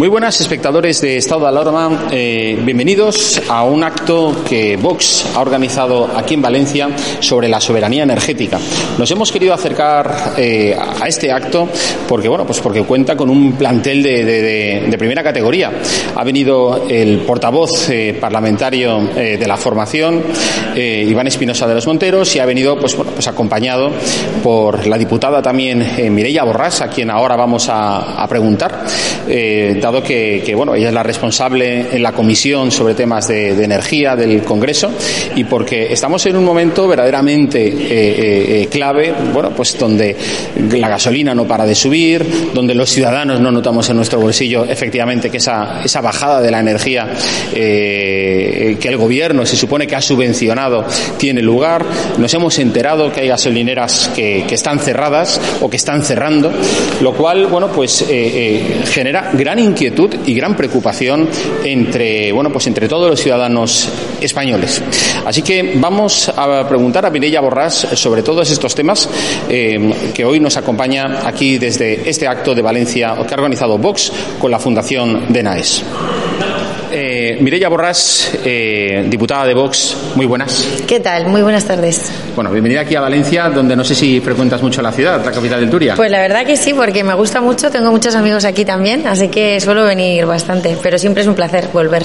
Muy buenas espectadores de Estado de Alarma, eh, bienvenidos a un acto que Vox ha organizado aquí en Valencia sobre la soberanía energética. Nos hemos querido acercar eh, a este acto porque bueno, pues porque cuenta con un plantel de, primera categoría. Ha venido el portavoz eh, parlamentario de la formación, Iván Espinosa de los Monteros, y ha venido pues bueno, pues acompañado por la diputada también Mireia Borrás, a quien ahora vamos a preguntar que, bueno, ella es la responsable en la comisión sobre temas de, energía del Congreso y porque estamos en un momento verdaderamente eh, eh, clave, bueno, pues donde la gasolina no para de subir, donde los ciudadanos no notamos en nuestro bolsillo efectivamente que esa, esa bajada de la energía eh, que el gobierno se supone que ha subvencionado tiene lugar. Nos hemos enterado que hay gasolineras que, que están cerradas o que están cerrando, lo cual, bueno, pues genera gran inquietud y gran preocupación entre, bueno, pues entre todos los ciudadanos españoles. Así que vamos a preguntar a Mireia Borrás sobre todos estos temas eh, que hoy nos acompaña aquí desde este acto de Valencia que ha organizado Vox con la Fundación de NAES. Eh, Mireia Borrás, eh, diputada de Vox, muy buenas. ¿Qué tal? Muy buenas tardes. Bueno, bienvenida aquí a Valencia, donde no sé si frecuentas mucho la ciudad, la capital del Turia. Pues la verdad que sí, porque me gusta mucho, tengo muchos amigos aquí también, así que suelo venir bastante, pero siempre es un placer volver.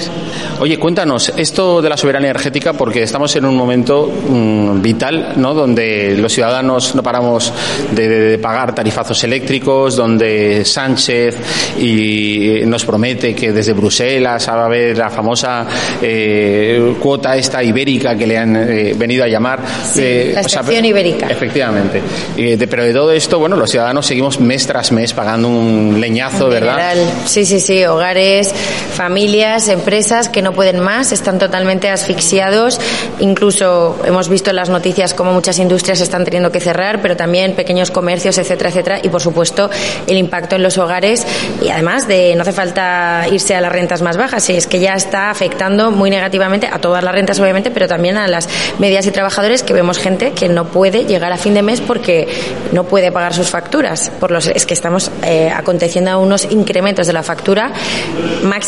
Oye, cuéntanos esto de la soberanía energética, porque estamos en un momento mmm, vital, ¿no? Donde los ciudadanos no paramos de, de, de pagar tarifazos eléctricos, donde Sánchez y nos promete que desde Bruselas va a haber la famosa eh, cuota esta ibérica que le han eh, venido a llamar. Sí, eh, la estación o sea, ibérica. Efectivamente. De, pero de todo esto, bueno, los ciudadanos seguimos mes tras mes pagando un leñazo, en ¿verdad? General, sí, sí, sí. Hogares, familias, empresas que no pueden más, están totalmente asfixiados. Incluso hemos visto en las noticias cómo muchas industrias están teniendo que cerrar, pero también pequeños comercios, etcétera, etcétera. Y por supuesto, el impacto en los hogares. Y además de no hace falta irse a las rentas más bajas, si es que ya está afectando muy negativamente a todas las rentas, obviamente, pero también a las medias y trabajadores que vemos gente que no puede llegar a fin de mes porque no puede pagar sus facturas. Por los, es que estamos eh, aconteciendo unos incrementos de la factura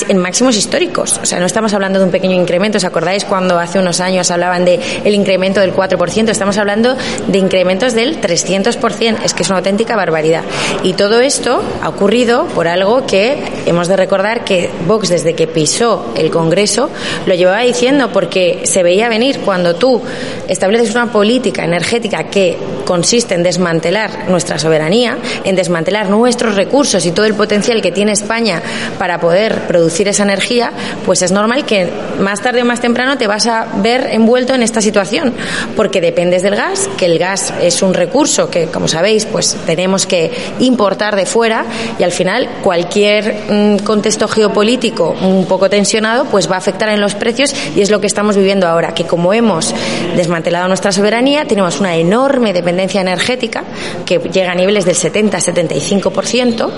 en máximos históricos. O sea, no estamos hablando de un pequeño incremento. ¿Os acordáis cuando hace unos años hablaban de el incremento del 4%? Estamos hablando de incrementos del 300%. Es que es una auténtica barbaridad. Y todo esto ha ocurrido por algo que hemos de recordar que Vox, desde que pisó el Congreso, lo llevaba diciendo porque se veía venir cuando tú estableces una política energética que consiste en desmantelar nuestra soberanía, en desmantelar nuestros recursos y todo el potencial que tiene España para poder producir esa energía, pues es normal que más tarde o más temprano te vas a ver envuelto en esta situación, porque dependes del gas, que el gas es un recurso que, como sabéis, pues tenemos que importar de fuera y al final cualquier mm, contexto geopolítico un poco pues va a afectar en los precios y es lo que estamos viviendo ahora, que como hemos desmantelado nuestra soberanía, tenemos una enorme dependencia energética que llega a niveles del 70-75%.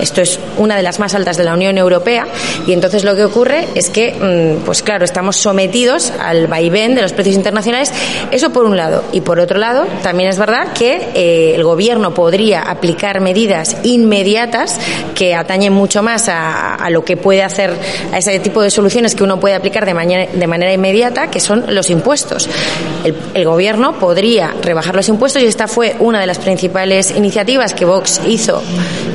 Esto es una de las más altas de la Unión Europea y entonces lo que ocurre es que, mm, pues claro, estamos sometidos al vaivén de los precios internacionales. Eso por un lado. Y por otro lado, también es verdad que eh, el gobierno podría aplicar medidas inmediatas que atañen mucho más a, lo que puede hacer a ese tipo de soluciones que uno puede aplicar de, de manera inmediata, que son los impuestos. El, el gobierno podría rebajar los impuestos y esta fue una de las principales iniciativas que Vox hizo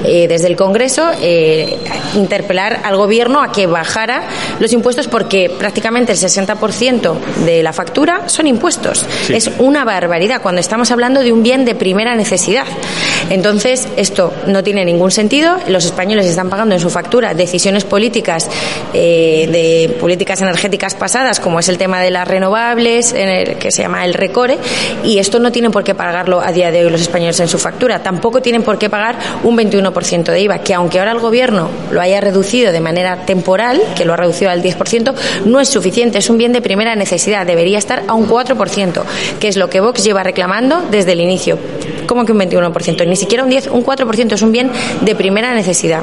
eh, desde el Congreso Congreso eh, interpelar al Gobierno a que bajara los impuestos porque prácticamente el 60% de la factura son impuestos. Es una barbaridad cuando estamos hablando de un bien de primera necesidad. Entonces, esto no tiene ningún sentido. Los españoles están pagando en su factura decisiones políticas eh, de políticas energéticas pasadas, como es el tema de las renovables, en el que se llama el RECORE, y esto no tienen por qué pagarlo a día de hoy los españoles en su factura. Tampoco tienen por qué pagar un 21% de IVA que aunque ahora el Gobierno lo haya reducido de manera temporal, que lo ha reducido al 10%, no es suficiente, es un bien de primera necesidad, debería estar a un 4%, que es lo que Vox lleva reclamando desde el inicio. ¿Cómo que un 21%? Ni siquiera un 10, un 4% es un bien de primera necesidad.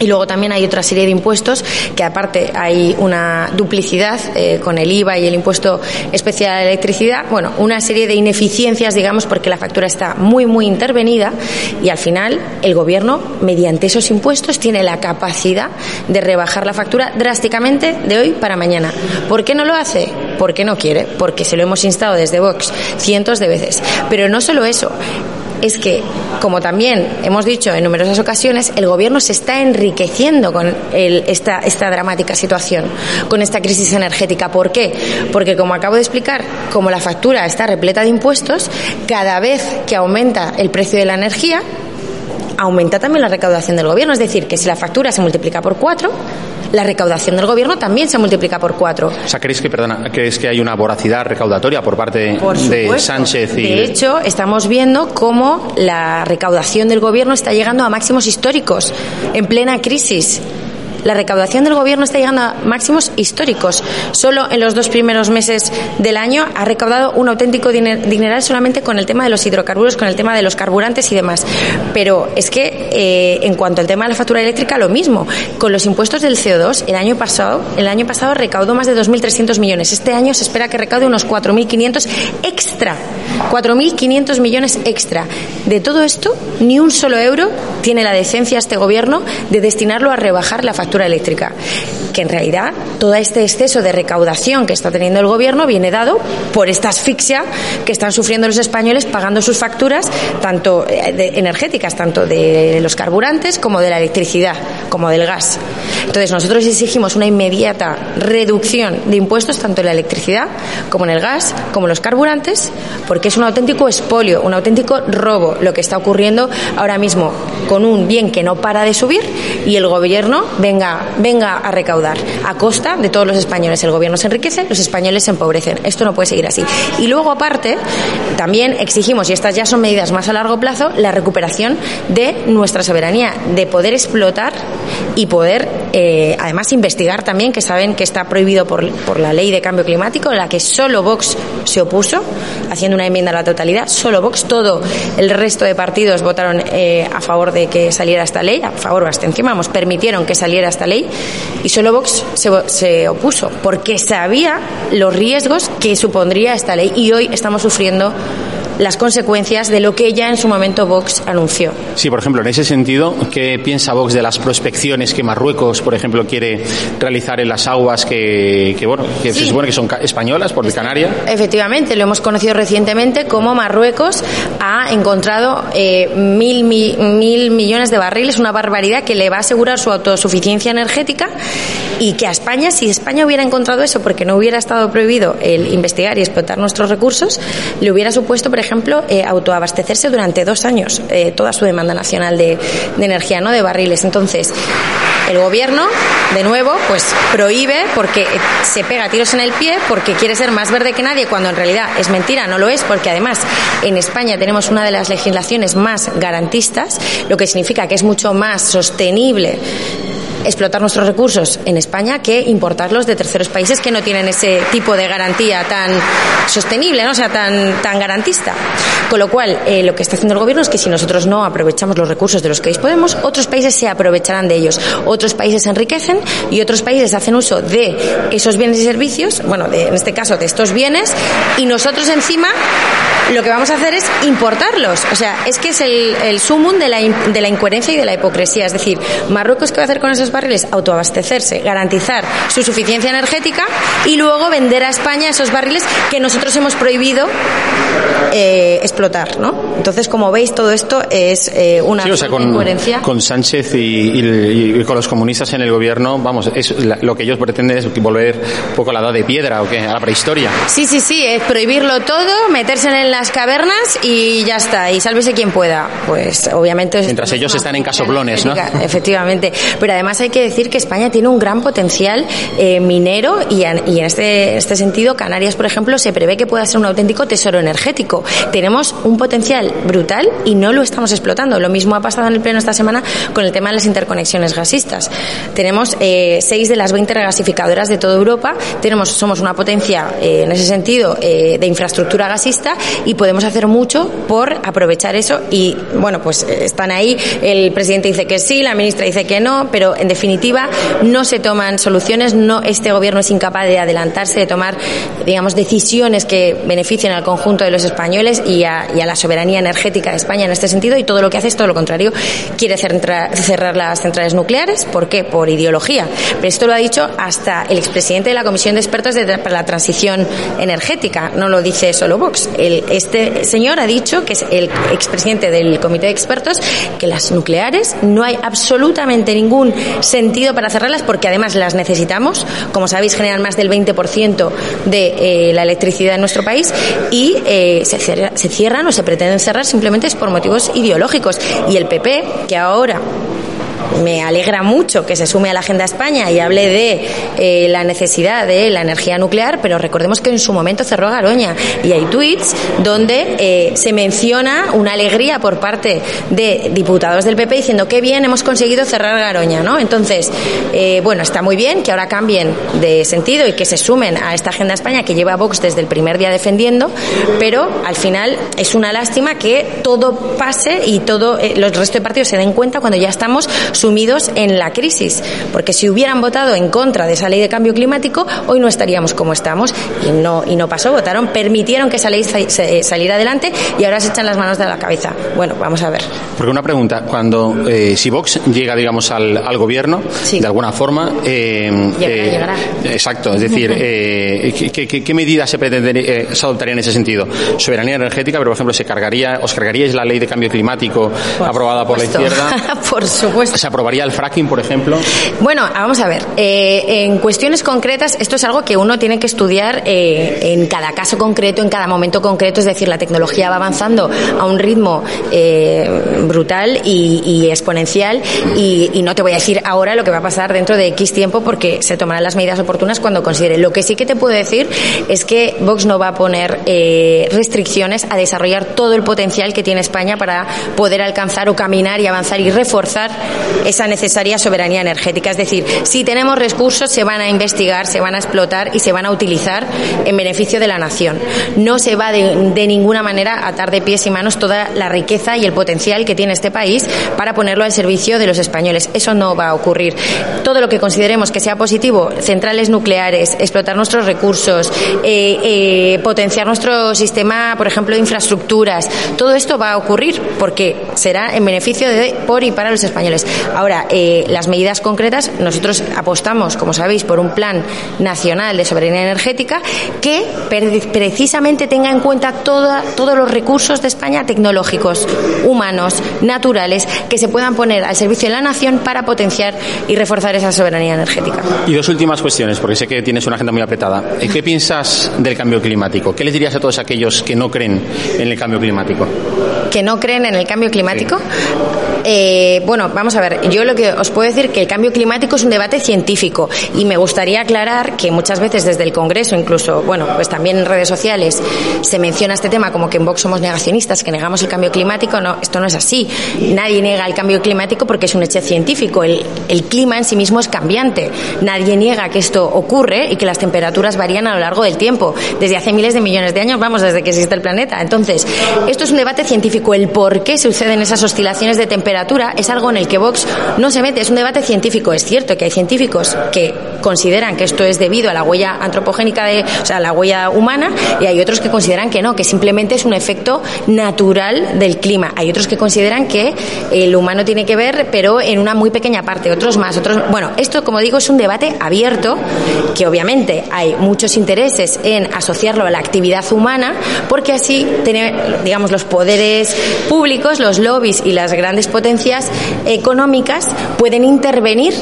Y luego también hay otra serie de impuestos que aparte hay una duplicidad eh, con el IVA y el impuesto especial a la electricidad. Bueno, una serie de ineficiencias, digamos, porque la factura está muy, muy intervenida y al final el gobierno, mediante esos impuestos, tiene la capacidad de rebajar la factura drásticamente de hoy para mañana. ¿Por qué no lo hace? Porque no quiere, porque se lo hemos instado desde Vox cientos de veces. Pero no solo eso, es que, como también hemos dicho en numerosas ocasiones, el Gobierno se está enriqueciendo con esta, esta dramática situación, con esta crisis energética. ¿Por qué? Porque, como acabo de explicar, como la factura está repleta de impuestos, cada vez que aumenta el precio de la energía, aumenta también la recaudación del Gobierno. Es decir, que si la factura se multiplica por cuatro, la recaudación del gobierno también se multiplica por cuatro. O sea, ¿crees que, perdona, ¿crees que hay una voracidad recaudatoria por parte de Sánchez? Y... De hecho, estamos viendo cómo la recaudación del gobierno está llegando a máximos históricos en plena crisis. La recaudación del gobierno está llegando a máximos históricos. Solo en los dos primeros meses del año ha recaudado un auténtico dineral solamente con el tema de los hidrocarburos, con el tema de los carburantes y demás. Pero es que eh, en cuanto al tema de la factura eléctrica, lo mismo. Con los impuestos del CO2, el año pasado, el año pasado recaudó más de 2.300 millones. Este año se espera que recaude unos 4.500 extra. 4.500 millones extra. De todo esto, ni un solo euro tiene la decencia este gobierno de destinarlo a rebajar la factura eléctrica. Que en realidad todo este exceso de recaudación que está teniendo el gobierno viene dado por esta asfixia que están sufriendo los españoles pagando sus facturas, tanto eh, energéticas, tanto de los carburantes como de la electricidad, como del gas. Entonces nosotros exigimos una inmediata reducción de impuestos tanto en la electricidad como en el gas, como en los carburantes, porque es un auténtico espolio, un auténtico robo lo que está ocurriendo ahora mismo con un bien que no para de subir y el gobierno venga venga, a recaudar a costa de todos los españoles. El gobierno se enriquece, los españoles se empobrecen. Esto no puede seguir así. Y luego, aparte, también exigimos, y estas ya son medidas más a largo plazo, la recuperación de nuestra soberanía, de poder explotar y poder, eh, además, investigar también, que saben que está prohibido por, por la ley de cambio climático, en la que solo Vox se opuso, haciendo una enmienda a la totalidad. Solo Vox, todo el resto de partidos votaron eh, a favor de que saliera esta ley, a favor o abstención, vamos, permitieron que saliera esta ley y solo Vox se, se opuso porque sabía los riesgos que supondría esta ley y hoy estamos sufriendo las consecuencias de lo que ya en su momento Vox anunció. Sí, por ejemplo, en ese sentido, ¿qué piensa Vox de las prospecciones que Marruecos, por ejemplo, quiere realizar en las aguas que, bueno, que se supone que son españolas, por de Canarias? Efectivamente, lo hemos conocido recientemente como Marruecos ha encontrado eh, mil, mil millones de barriles, una barbaridad que le va a asegurar su autosuficiencia energética y que a España, si España hubiera encontrado eso porque no hubiera estado prohibido el investigar y explotar nuestros recursos, le hubiera supuesto, por ejemplo, eh, autoabastecerse durante dos años eh, toda su demanda nacional de, de, energía, ¿no? De barriles. Entonces, el gobierno, de nuevo, pues prohíbe porque se pega tiros en el pie, porque quiere ser más verde que nadie, cuando en realidad es mentira, no lo es, porque además en España tenemos una de las legislaciones más garantistas, lo que significa que es mucho más sostenible explotar nuestros recursos en España que importarlos de terceros países que no tienen ese tipo de garantía tan sostenible, ¿no? o sea, tan, tan garantista. Con lo cual, eh, lo que está haciendo el gobierno es que si nosotros no aprovechamos los recursos de los que disponemos, otros países se aprovecharán de ellos. Otros países se enriquecen y otros países hacen uso de esos bienes y servicios, bueno, de, en este caso de estos bienes, y nosotros encima lo que vamos a hacer es importarlos. O sea, es que es el, el sumum de la, de la incoherencia y de la hipocresía. Es decir, Marruecos, ¿qué va a hacer con esos barriles? Autoabastecerse, garantizar su suficiencia energética y luego vender a España esos barriles que nosotros hemos prohibido eh, explotar, ¿no? Entonces, como veis, todo esto es eh, una sí, o sea, con, incoherencia. Con Sánchez y, y, y, con los comunistas en el gobierno, vamos, es la, lo que ellos pretenden es volver un poco a la edad de piedra o qué, a la prehistoria. Sí, sí, sí, es prohibirlo todo, meterse en las cavernas y ya está, y sálvese quien pueda. Pues obviamente. Mientras ellos están en casoplones, ¿no? Efectivamente. Pero además hay que decir que España tiene un gran potencial eh, minero y, en, y en este, este sentido, Canarias, por ejemplo, se prevé que pueda ser un auténtico tesoro energético. Tenemos un potencial brutal y no lo estamos explotando. Lo mismo ha pasado en el pleno esta semana con el tema de las interconexiones gasistas. Tenemos eh, seis de las 20 regasificadoras de toda Europa. Tenemos, somos una potencia eh, en ese sentido de infraestructura gasista y podemos hacer mucho por aprovechar eso. Y bueno, pues están ahí. El presidente dice que sí, la ministra dice que no, pero en definitiva no se toman soluciones. No, este gobierno es incapaz de adelantarse, de tomar, digamos, decisiones que beneficien al conjunto de los españoles y a, y a la soberanía energética de España en este sentido y todo lo que hace es todo lo contrario. Quiere cerrar, las centrales nucleares. ¿Por qué? Por ideología. Pero esto lo ha dicho hasta el expresidente de la Comisión de Expertos para la Transición Energética. No lo dice solo Vox. El, este señor ha dicho, que es el expresidente del Comité de Expertos, que las nucleares no hay absolutamente ningún sentido para cerrarlas porque además las necesitamos. Como sabéis, generan más del 20% de eh, la electricidad en nuestro país y eh, se, cierra, se cierran o se pretenden cerrar simplemente por motivos ideológicos. Y el PP, que ahora me alegra mucho que se sume a la agenda España y hable de eh, la necesidad de la energía nuclear, pero recordemos que en su momento cerró Garoña y hay tweets donde eh, se menciona una alegría por parte de diputados del PP diciendo que bien hemos conseguido cerrar Garoña, ¿no? Entonces, eh, bueno, está muy bien que ahora cambien de sentido y que se sumen a esta agenda España que lleva Vox desde el primer día defendiendo, pero al final es una lástima que todo pase y todo eh, los restos de partidos se den cuenta cuando ya estamos sumidos en la crisis, porque si hubieran votado en contra de esa ley de cambio climático, hoy no estaríamos como estamos y no y no pasó, votaron, permitieron que esa ley saliera adelante y ahora se echan las manos de la cabeza. Bueno, vamos a ver. Porque una pregunta, cuando eh, si Vox llega, digamos, al, al gobierno, sí. de alguna forma, eh, llegará, eh, llegará. exacto, es decir, eh, ¿qué, qué, qué, medidas se adoptarían en ese sentido? Soberanía energética, pero por ejemplo, se cargaría, os cargaríais la ley de cambio climático por aprobada supuesto. por la izquierda. por supuesto. ¿Se aprobaría el fracking, por ejemplo? Bueno, vamos a ver. Eh, en cuestiones concretas, esto es algo que uno tiene que estudiar eh, en cada caso concreto, en cada momento concreto. Es decir, la tecnología va avanzando a un ritmo eh, brutal y, exponencial. Y, y, no te voy a decir ahora lo que va a pasar dentro de X tiempo porque se tomarán las medidas oportunas cuando considere. Lo que sí que te puedo decir es que Vox no va a poner restricciones a desarrollar todo el potencial que tiene España para poder alcanzar o caminar y avanzar y reforzar esa necesaria soberanía energética. Es decir, si tenemos recursos, se van a investigar, se van a explotar y se van a utilizar en beneficio de la nación. No se va de, ninguna manera a atar de pies y manos toda la riqueza y el potencial que tiene este país para ponerlo al servicio de los españoles. Eso no va a ocurrir. Todo lo que consideremos que sea positivo, centrales nucleares, explotar nuestros recursos, eh, eh, potenciar nuestro sistema, por ejemplo, de infraestructuras, todo esto va a ocurrir porque será en beneficio de por y para los españoles. Ahora, eh, las medidas concretas, nosotros apostamos, como sabéis, por un plan nacional de soberanía energética que precisamente tenga en cuenta todos los recursos de España tecnológicos, humanos, naturales, que se puedan poner al servicio de la nación para potenciar y reforzar esa soberanía energética. Y dos últimas cuestiones, porque sé que tienes una agenda muy apretada. ¿Qué piensas del cambio climático? ¿Qué les dirías a todos aquellos que no creen en el cambio climático? ¿Que no creen en el cambio climático? Eh, bueno, vamos a ver, yo lo que os puedo decir que el cambio climático es un debate científico y me gustaría aclarar que muchas veces desde el Congreso, incluso, bueno, pues también en redes sociales, se menciona este tema como que en Vox somos negacionistas, que negamos el cambio climático. No, esto no es así. Nadie niega el cambio climático porque es un hecho científico. El, el clima en sí mismo es cambiante. Nadie niega que esto ocurre y que las temperaturas varían a lo largo del tiempo. Desde hace miles de millones de años, vamos, desde que existe el planeta. Entonces, esto es un debate científico. El por qué suceden esas oscilaciones de temperatura es algo en el que Vox no se mete, es un debate científico. Es cierto que hay científicos que consideran que esto es debido a la huella antropogénica, de, o sea, la huella humana, y hay otros que consideran que no, que simplemente es un efecto natural del clima. Hay otros que consideran que el humano tiene que ver, pero en una muy pequeña parte, otros más, otros. Bueno, esto, como digo, es un debate abierto, que obviamente hay muchos intereses en asociarlo a la actividad humana, porque así, digamos, los poderes públicos, los lobbies y las grandes potencias económicas pueden intervenir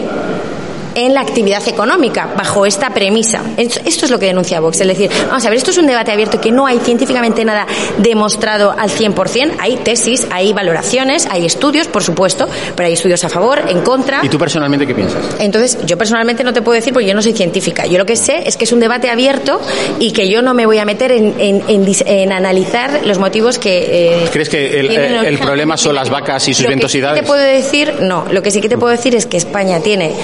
en la actividad económica, bajo esta premisa. Esto es lo que denuncia Vox. Es decir, vamos a ver, esto es un debate abierto que no hay científicamente nada demostrado al 100%. Hay tesis, hay valoraciones, hay estudios, por supuesto, pero hay estudios a favor, en contra. ¿Y tú personalmente qué piensas? Entonces, yo personalmente no te puedo decir porque yo no soy científica. Yo lo que sé es que es un debate abierto y que yo no me voy a meter en, en, analizar los motivos que. Eh, ¿Crees que el, el problema son las vacas y sus ventosidades? te puedo decir, no. Lo que sí que te puedo decir es que España tiene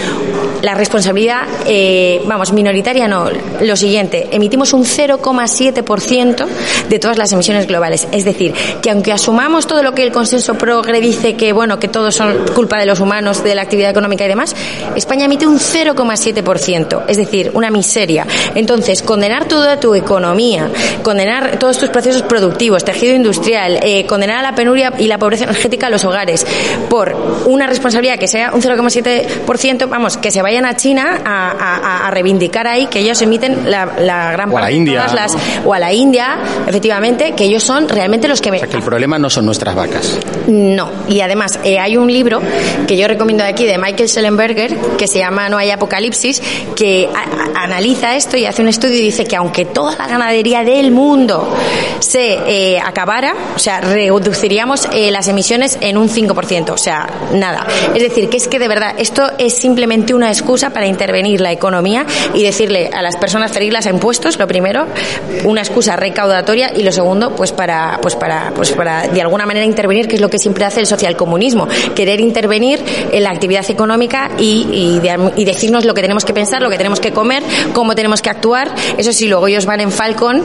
la responsabilidad, eh, vamos, minoritaria no, lo siguiente, emitimos un 0,7% de todas las emisiones globales. Es decir, que aunque asumamos todo lo que el consenso progre dice que, bueno, que todos son culpa de los humanos, de la actividad económica y demás, España emite un 0,7%, es decir, una miseria. Entonces, condenar toda tu economía, condenar todos tus procesos productivos, tejido industrial, eh, condenar a la penuria y la pobreza energética a los hogares por una responsabilidad que sea un 0,7%, vamos, que se vaya vayan a China a, reivindicar ahí que ellos emiten la, gran o a la India. las, o a la India efectivamente que ellos son realmente los que o sea, que el problema no son nuestras vacas. No y además eh, hay un libro que yo recomiendo aquí de Michael Schellenberger que se llama No hay apocalipsis que analiza esto y hace un estudio y dice que aunque toda la ganadería del mundo se eh, acabara o sea reduciríamos eh, las emisiones en un 5% o sea nada. Es decir que es que de verdad esto es simplemente una excusa para intervenir la economía y decirle a las personas ferirlas a impuestos, lo primero, una excusa recaudatoria y lo segundo, pues para, pues para, pues para de alguna manera intervenir, que es lo que siempre hace el socialcomunismo, querer intervenir en la actividad económica y, y, decirnos lo que tenemos que pensar, lo que tenemos que comer, cómo tenemos que actuar. Eso sí, luego ellos van en Falcon,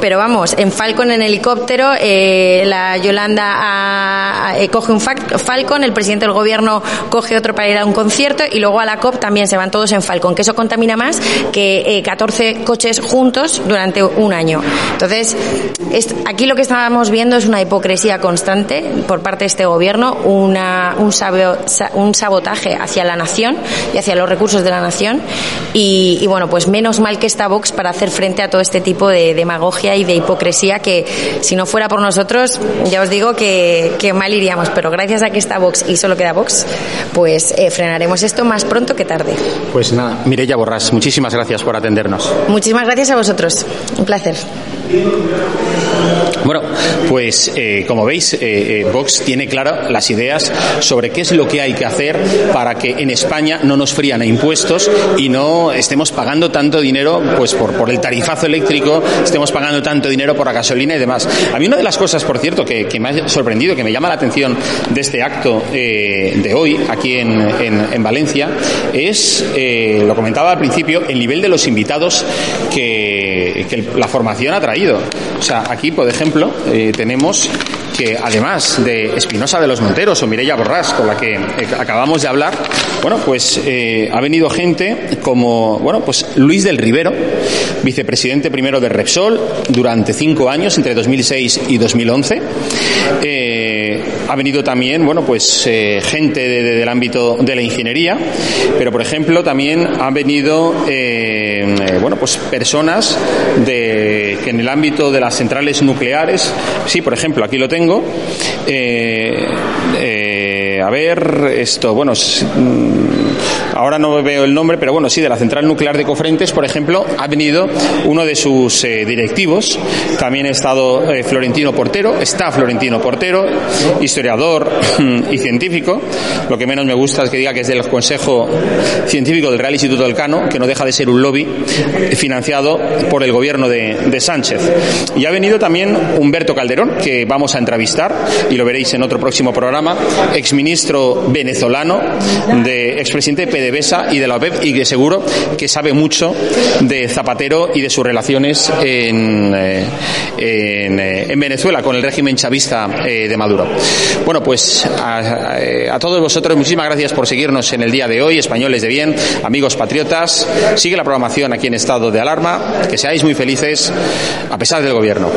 pero vamos, en Falcon en helicóptero, eh, la Yolanda eh, coge un Falcon, el presidente del gobierno coge otro para ir a un concierto y luego a la COP también se van todos en Falcon, que eso contamina más que 14 eh, coches juntos durante un año. Entonces, aquí lo que estamos viendo es una hipocresía constante por parte de este gobierno, una, un, un sabotaje hacia la nación y hacia los recursos de la nación. Y, bueno, pues menos mal que está Vox para hacer frente a todo este tipo de demagogia y de hipocresía que si no fuera por nosotros, ya os digo que, mal iríamos. Pero gracias a que está Vox y solo queda Vox, pues eh, frenaremos esto más pronto que tarde. Pues nada, Mireya Borrás, muchísimas gracias por atendernos. Muchísimas gracias a vosotros. Un placer. Bueno, pues eh, como veis, eh, eh, Vox tiene claras las ideas sobre qué es lo que hay que hacer para que en España no nos frían a impuestos y no estemos pagando tanto dinero pues por, el tarifazo eléctrico, estemos pagando tanto dinero por la gasolina y demás. A mí una de las cosas, por cierto, que, me ha sorprendido, que me llama la atención de este acto de hoy aquí en, en, Valencia, es, lo comentaba al principio, el nivel de los invitados que la formación ha traído. O sea, aquí, por ejemplo, eh, tenemos que además de Espinosa de los Monteros o Mireia Borrás, con la que eh, acabamos de hablar, bueno, pues eh, ha venido gente como, bueno, pues Luis del Rivero, vicepresidente primero de Repsol durante cinco años, entre 2006 y 2011. ha venido también, bueno, pues gente del ámbito de la ingeniería, pero por ejemplo también han venido, bueno, pues personas de, en el ámbito de las centrales nucleares, sí, por ejemplo, aquí lo tengo, eh, eh, a ver, esto, bueno, mm, ahora no veo el nombre, pero bueno, sí, de la central nuclear de Cofrentes, por ejemplo, ha venido uno de sus eh, directivos, también ha estado Florentino Portero, está Florentino Portero, historiador y científico, lo que menos me gusta es que diga que es del Consejo Científico del Real Instituto del Cano, que no deja de ser un lobby financiado por el gobierno de, de. Y ha venido también Humberto Calderón, que vamos a entrevistar, y lo veréis en otro próximo programa, exministro venezolano, de expresidente de PDVSA y de la OPEP, y que seguro que sabe mucho de Zapatero y de sus relaciones en, eh, eh, en, Venezuela con el régimen chavista eh, de Maduro. Bueno, pues a, a todos vosotros muchísimas gracias por seguirnos en el día de hoy, españoles de bien, amigos patriotas. Sigue la programación aquí en estado de alarma. Que seáis muy felices a pesar del gobierno.